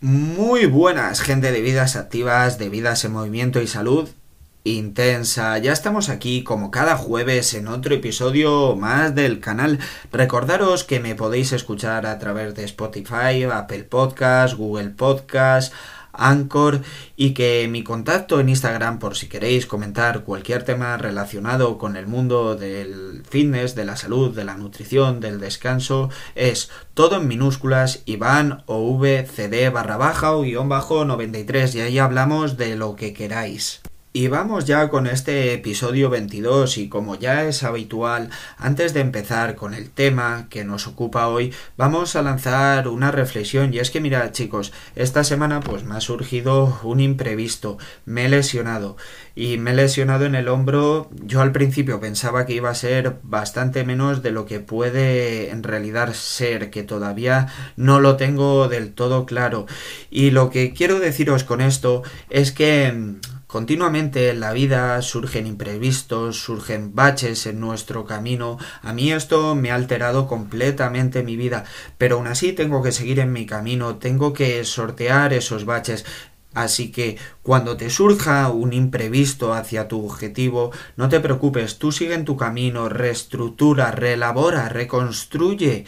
Muy buenas, gente de vidas activas, de vidas en movimiento y salud intensa. Ya estamos aquí como cada jueves en otro episodio más del canal. Recordaros que me podéis escuchar a través de Spotify, Apple Podcast, Google Podcast, Anchor y que mi contacto en Instagram por si queréis comentar cualquier tema relacionado con el mundo del fitness, de la salud, de la nutrición, del descanso es todo en minúsculas Iván o VCD barra baja o guion bajo 93 y ahí hablamos de lo que queráis. Y vamos ya con este episodio 22 y como ya es habitual, antes de empezar con el tema que nos ocupa hoy, vamos a lanzar una reflexión. Y es que mira chicos, esta semana pues me ha surgido un imprevisto, me he lesionado. Y me he lesionado en el hombro, yo al principio pensaba que iba a ser bastante menos de lo que puede en realidad ser, que todavía no lo tengo del todo claro. Y lo que quiero deciros con esto es que Continuamente en la vida surgen imprevistos, surgen baches en nuestro camino. A mí esto me ha alterado completamente mi vida, pero aún así tengo que seguir en mi camino, tengo que sortear esos baches. Así que cuando te surja un imprevisto hacia tu objetivo, no te preocupes, tú sigue en tu camino, reestructura, reelabora, reconstruye,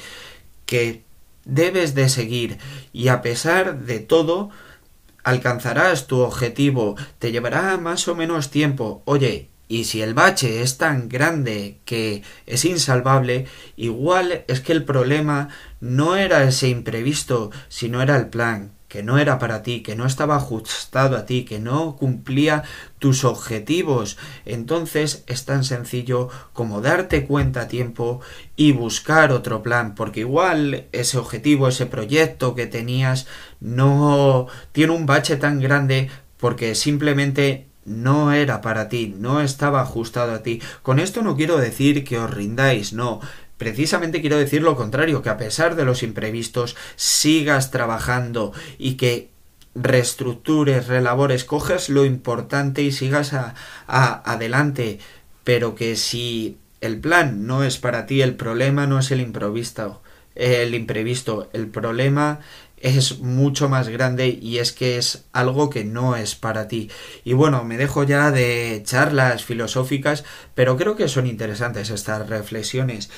que debes de seguir y a pesar de todo, alcanzarás tu objetivo, te llevará más o menos tiempo. Oye, y si el bache es tan grande que es insalvable, igual es que el problema no era ese imprevisto, sino era el plan que no era para ti, que no estaba ajustado a ti, que no cumplía tus objetivos. Entonces es tan sencillo como darte cuenta a tiempo y buscar otro plan, porque igual ese objetivo, ese proyecto que tenías no tiene un bache tan grande porque simplemente no era para ti, no estaba ajustado a ti. Con esto no quiero decir que os rindáis, no, Precisamente quiero decir lo contrario, que a pesar de los imprevistos sigas trabajando y que reestructures, relabores, cojas lo importante y sigas a, adelante, pero que si el plan no es para ti, el problema no es el improvisto, el imprevisto, el problema es mucho más grande y es que es algo que no es para ti. Y bueno, me dejo ya de charlas filosóficas, pero creo que son interesantes estas reflexiones.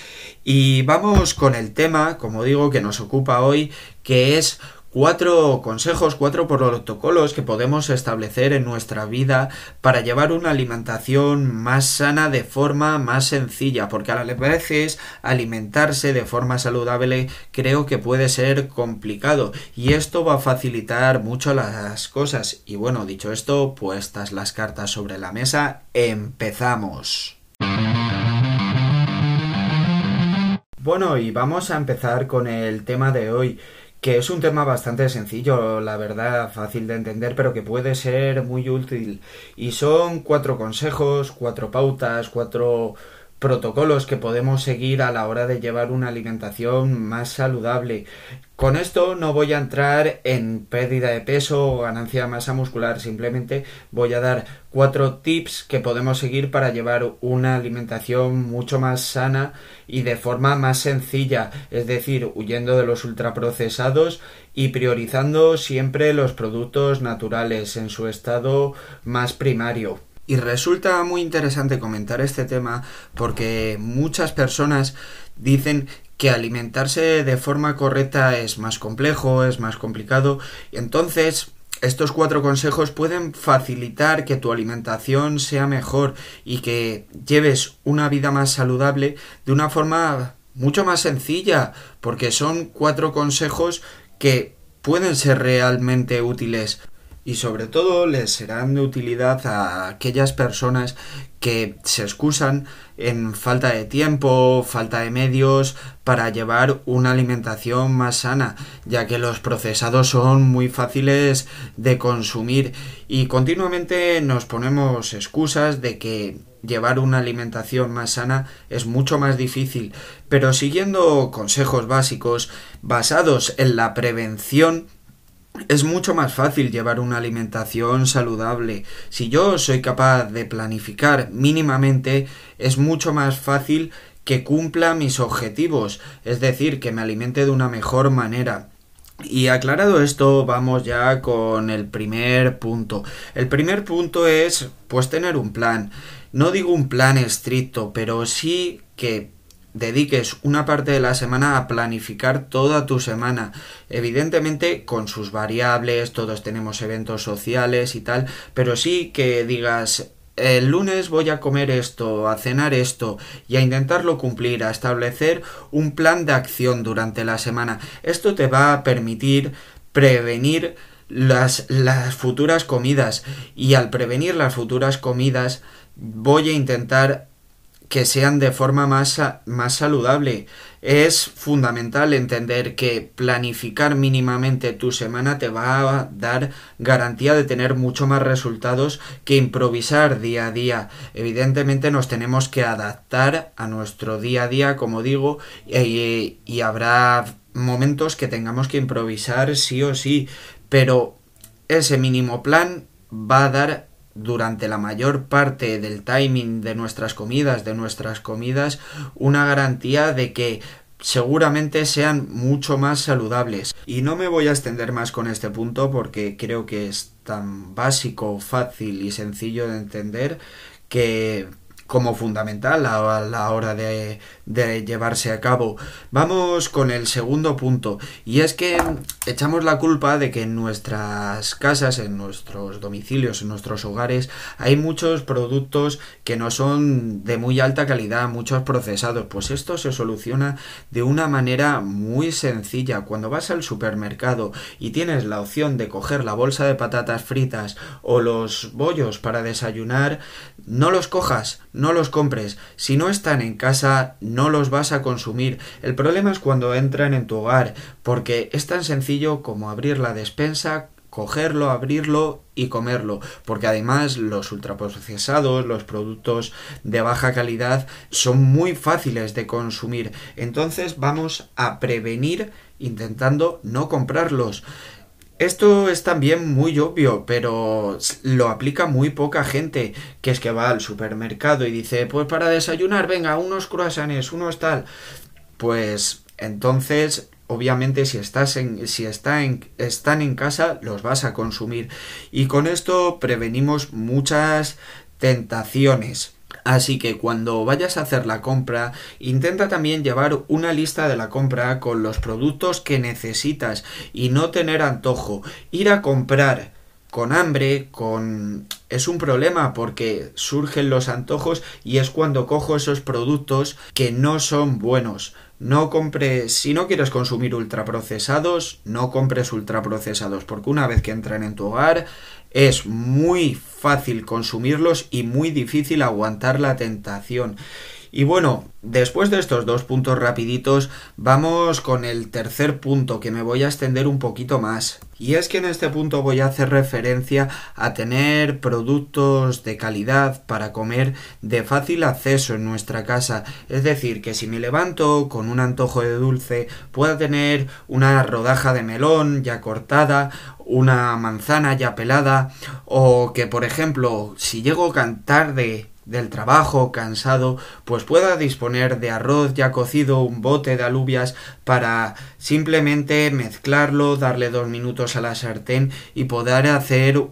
Y vamos con el tema, como digo, que nos ocupa hoy, que es cuatro consejos, cuatro protocolos que podemos establecer en nuestra vida para llevar una alimentación más sana de forma más sencilla, porque a veces alimentarse de forma saludable creo que puede ser complicado y esto va a facilitar mucho las cosas. Y bueno, dicho esto, puestas las cartas sobre la mesa, empezamos. Bueno, y vamos a empezar con el tema de hoy que es un tema bastante sencillo, la verdad, fácil de entender, pero que puede ser muy útil. Y son cuatro consejos, cuatro pautas, cuatro protocolos que podemos seguir a la hora de llevar una alimentación más saludable. Con esto no voy a entrar en pérdida de peso o ganancia de masa muscular, simplemente voy a dar cuatro tips que podemos seguir para llevar una alimentación mucho más sana y de forma más sencilla, es decir, huyendo de los ultraprocesados y priorizando siempre los productos naturales en su estado más primario. Y resulta muy interesante comentar este tema porque muchas personas dicen que alimentarse de forma correcta es más complejo, es más complicado, y entonces estos cuatro consejos pueden facilitar que tu alimentación sea mejor y que lleves una vida más saludable de una forma mucho más sencilla, porque son cuatro consejos que pueden ser realmente útiles y sobre todo les serán de utilidad a aquellas personas que se excusan en falta de tiempo, falta de medios para llevar una alimentación más sana, ya que los procesados son muy fáciles de consumir. Y continuamente nos ponemos excusas de que llevar una alimentación más sana es mucho más difícil, pero siguiendo consejos básicos basados en la prevención es mucho más fácil llevar una alimentación saludable. Si yo soy capaz de planificar mínimamente, es mucho más fácil que cumpla mis objetivos, es decir, que me alimente de una mejor manera. Y aclarado esto, vamos ya con el primer punto. El primer punto es, pues, tener un plan. No digo un plan estricto, pero sí que dediques una parte de la semana a planificar toda tu semana. Evidentemente con sus variables, todos tenemos eventos sociales y tal, pero sí que digas el lunes voy a comer esto, a cenar esto y a intentarlo cumplir, a establecer un plan de acción durante la semana. Esto te va a permitir prevenir las, las futuras comidas y al prevenir las futuras comidas voy a intentar que sean de forma más, más saludable. Es fundamental entender que planificar mínimamente tu semana te va a dar garantía de tener mucho más resultados que improvisar día a día. Evidentemente nos tenemos que adaptar a nuestro día a día, como digo, y, y habrá momentos que tengamos que improvisar sí o sí, pero ese mínimo plan va a dar durante la mayor parte del timing de nuestras comidas, de nuestras comidas, una garantía de que seguramente sean mucho más saludables. Y no me voy a extender más con este punto porque creo que es tan básico, fácil y sencillo de entender que como fundamental a la hora de, llevarse a cabo. Vamos con el segundo punto y es que echamos la culpa de que en nuestras casas, en nuestros domicilios, en nuestros hogares hay muchos productos que no son de muy alta calidad, muchos procesados. Pues esto se soluciona de una manera muy sencilla. Cuando vas al supermercado y tienes la opción de coger la bolsa de patatas fritas o los bollos para desayunar, no los cojas, los compres. Si no están en casa, no los vas a consumir. El problema es cuando entran en tu hogar, porque es tan sencillo como abrir la despensa, cogerlo, abrirlo y comerlo, porque además los ultraprocesados, los productos de baja calidad son muy fáciles de consumir. Entonces vamos a prevenir intentando no comprarlos. Esto es también muy obvio, pero lo aplica muy poca gente, que es que va al supermercado y dice, pues para desayunar, venga, unos croissants, unos tal. Pues entonces, obviamente, si estás en, si está en, están en casa, los vas a consumir. Y con esto prevenimos muchas tentaciones. Así que cuando vayas a hacer la compra, intenta también llevar una lista de la compra con los productos que necesitas y no tener antojo. Ir a comprar con hambre, con... es un problema porque surgen los antojos y es cuando cojo esos productos que no son buenos. No compres, si no quieres consumir ultraprocesados, no compres ultraprocesados, porque una vez que entran en tu hogar es muy fácil consumirlos y muy difícil aguantar la tentación. Y bueno, después de estos dos puntos rapiditos, vamos con el tercer punto que me voy a extender un poquito más. Y es que en este punto voy a hacer referencia a tener productos de calidad para comer de fácil acceso en nuestra casa. Es decir, que si me levanto con un antojo de dulce, pueda tener una rodaja de melón ya cortada una manzana ya pelada o que por ejemplo si llego tarde del trabajo cansado pues pueda disponer de arroz ya cocido un bote de alubias para simplemente mezclarlo darle dos minutos a la sartén y poder hacer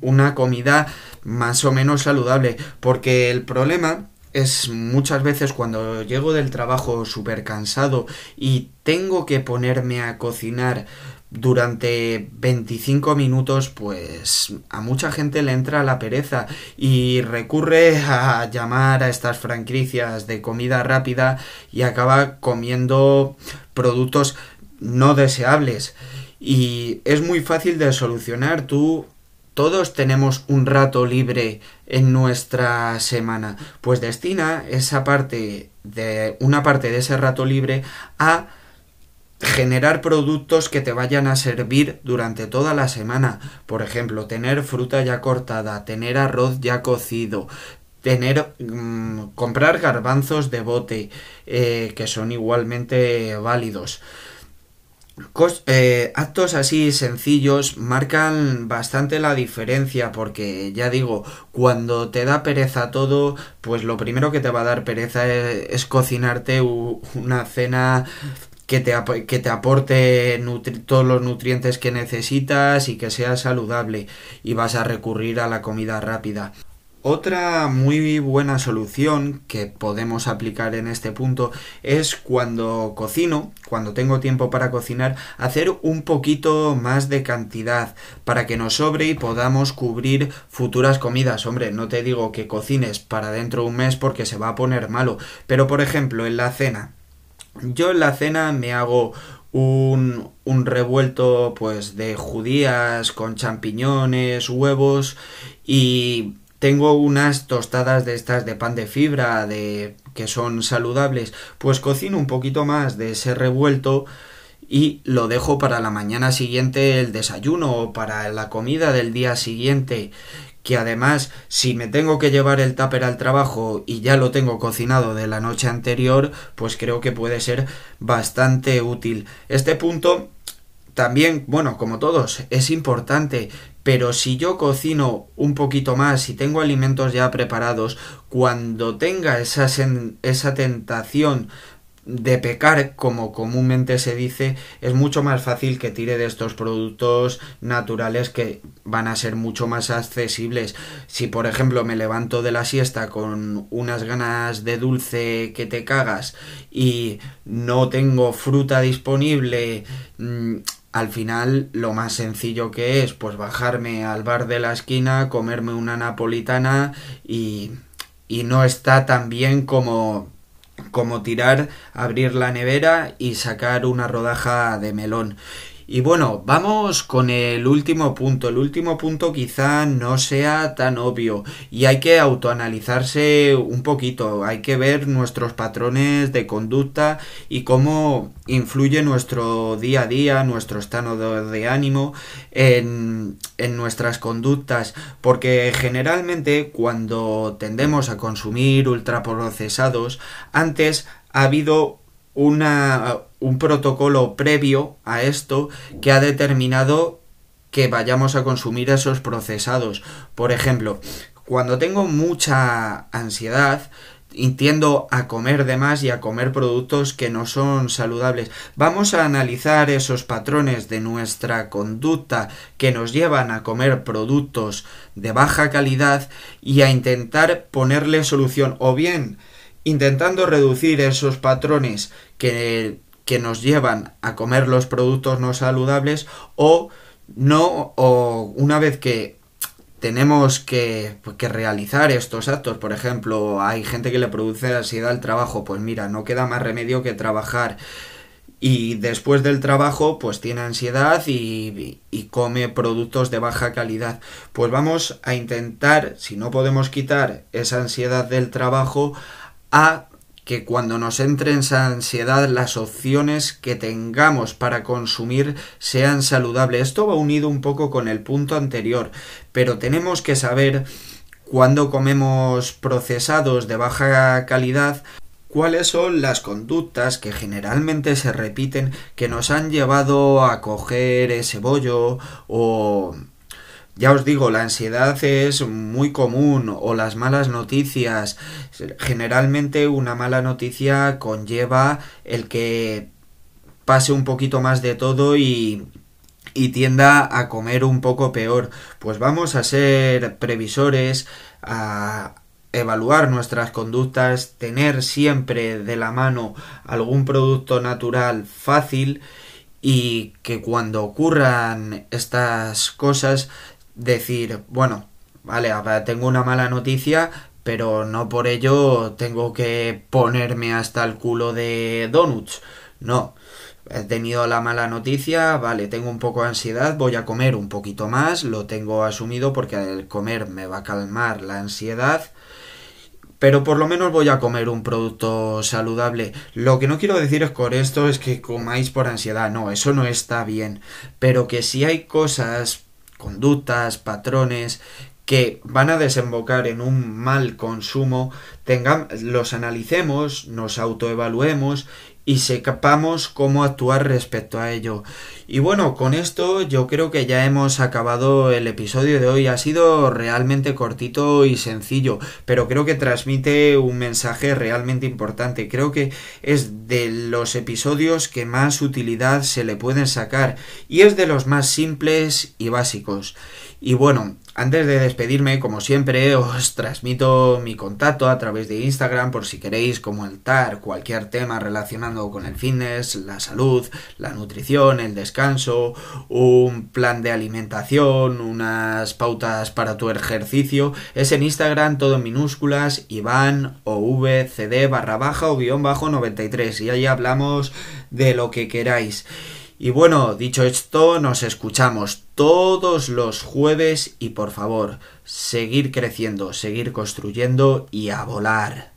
una comida más o menos saludable. Porque el problema es muchas veces cuando llego del trabajo súper cansado y tengo que ponerme a cocinar durante 25 minutos, pues a mucha gente le entra la pereza y recurre a llamar a estas franquicias de comida rápida y acaba comiendo productos no deseables. Y es muy fácil de solucionar. Tú todos tenemos un rato libre en nuestra semana. Pues destina esa parte de una parte de ese rato libre a generar productos que te vayan a servir durante toda la semana. Por ejemplo, tener fruta ya cortada, tener arroz ya cocido, tener mm, comprar garbanzos de bote eh, que son igualmente válidos. Eh, actos así sencillos marcan bastante la diferencia porque ya digo, cuando te da pereza todo, pues lo primero que te va a dar pereza es cocinarte una cena que te, que te aporte todos los nutrientes que necesitas y que sea saludable y vas a recurrir a la comida rápida. Otra muy buena solución que podemos aplicar en este punto es cuando cocino, cuando tengo tiempo para cocinar, hacer un poquito más de cantidad para que nos sobre y podamos cubrir futuras comidas. Hombre, no te digo que cocines para dentro de un mes porque se va a poner malo, pero por ejemplo en la cena. Yo en la cena me hago un, un revuelto pues de judías con champiñones, huevos y tengo unas tostadas de estas de pan de fibra de que son saludables, pues cocino un poquito más de ese revuelto y lo dejo para la mañana siguiente el desayuno o para la comida del día siguiente que además si me tengo que llevar el tupper al trabajo y ya lo tengo cocinado de la noche anterior, pues creo que puede ser bastante útil. Este punto también, bueno, como todos, es importante pero si yo cocino un poquito más y tengo alimentos ya preparados, cuando tenga esa, esa tentación de pecar, como comúnmente se dice, es mucho más fácil que tire de estos productos naturales que van a ser mucho más accesibles. Si por ejemplo me levanto de la siesta con unas ganas de dulce que te cagas y no tengo fruta disponible, mm, al final lo más sencillo que es pues bajarme al bar de la esquina, comerme una napolitana y, y no está tan bien como como tirar, abrir la nevera y sacar una rodaja de melón. Y bueno, vamos con el último punto. El último punto quizá no sea tan obvio. Y hay que autoanalizarse un poquito, hay que ver nuestros patrones de conducta y cómo influye nuestro día a día, nuestro estado de ánimo en, en nuestras conductas, porque generalmente cuando tendemos a consumir ultraprocesados, antes ha habido una, un protocolo previo a esto que ha determinado que vayamos a consumir esos procesados. Por ejemplo, cuando tengo mucha ansiedad, tiendo a comer de más y a comer productos que no son saludables. Vamos a analizar esos patrones de nuestra conducta que nos llevan a comer productos de baja calidad y a intentar ponerle solución o bien intentando reducir esos patrones que, que nos llevan a comer los productos no saludables o no o una vez que tenemos que, pues, que, realizar estos actos. Por ejemplo, hay gente que le produce ansiedad al trabajo. Pues mira, no queda más remedio que trabajar. Y después del trabajo, pues tiene ansiedad y, y come productos de baja calidad. Pues vamos a intentar, si no podemos quitar esa ansiedad del trabajo, a que cuando nos entre esa ansiedad las opciones que tengamos para consumir sean saludables. Esto va unido un poco con el punto anterior, pero tenemos que saber cuando comemos procesados de baja calidad cuáles son las conductas que generalmente se repiten que nos han llevado a coger ese bollo o ya os digo, la ansiedad es muy común o las malas noticias. Generalmente una mala noticia conlleva el que pase un poquito más de todo y, y tienda a comer un poco peor. Pues vamos a ser previsores, a evaluar nuestras conductas, tener siempre de la mano algún producto natural fácil y que cuando ocurran estas cosas decir, bueno, vale, tengo una mala noticia, pero no por ello tengo que ponerme hasta el culo de donuts. No, he tenido la mala noticia, vale, tengo un poco de ansiedad, voy a comer un poquito más, lo tengo asumido porque el comer me va a calmar la ansiedad. Pero por lo menos voy a comer un producto saludable. Lo que no quiero decir es con esto es que comáis por ansiedad. No, eso no está bien. Pero que si hay cosas conductas, patrones que van a desembocar en un mal consumo, tengamos, los analicemos, nos autoevaluemos y sepamos cómo actuar respecto a ello. Y bueno, con esto yo creo que ya hemos acabado el episodio de hoy. Ha sido realmente cortito y sencillo, pero creo que transmite un mensaje realmente importante. Creo que es de los episodios que más utilidad se le pueden sacar y es de los más simples y básicos. Y bueno, antes de despedirme, como siempre, os transmito mi contacto a través de Instagram por si queréis comentar cualquier tema relacionado con el fitness, la salud, la nutrición, el descanso, un plan de alimentación, unas pautas para tu ejercicio. Es en Instagram todo minúsculas, Iván o VCD barra baja o guion bajo 93 y ahí hablamos de lo que queráis. Y bueno, dicho esto, nos escuchamos todos los jueves y por favor, seguir creciendo, seguir construyendo y a volar.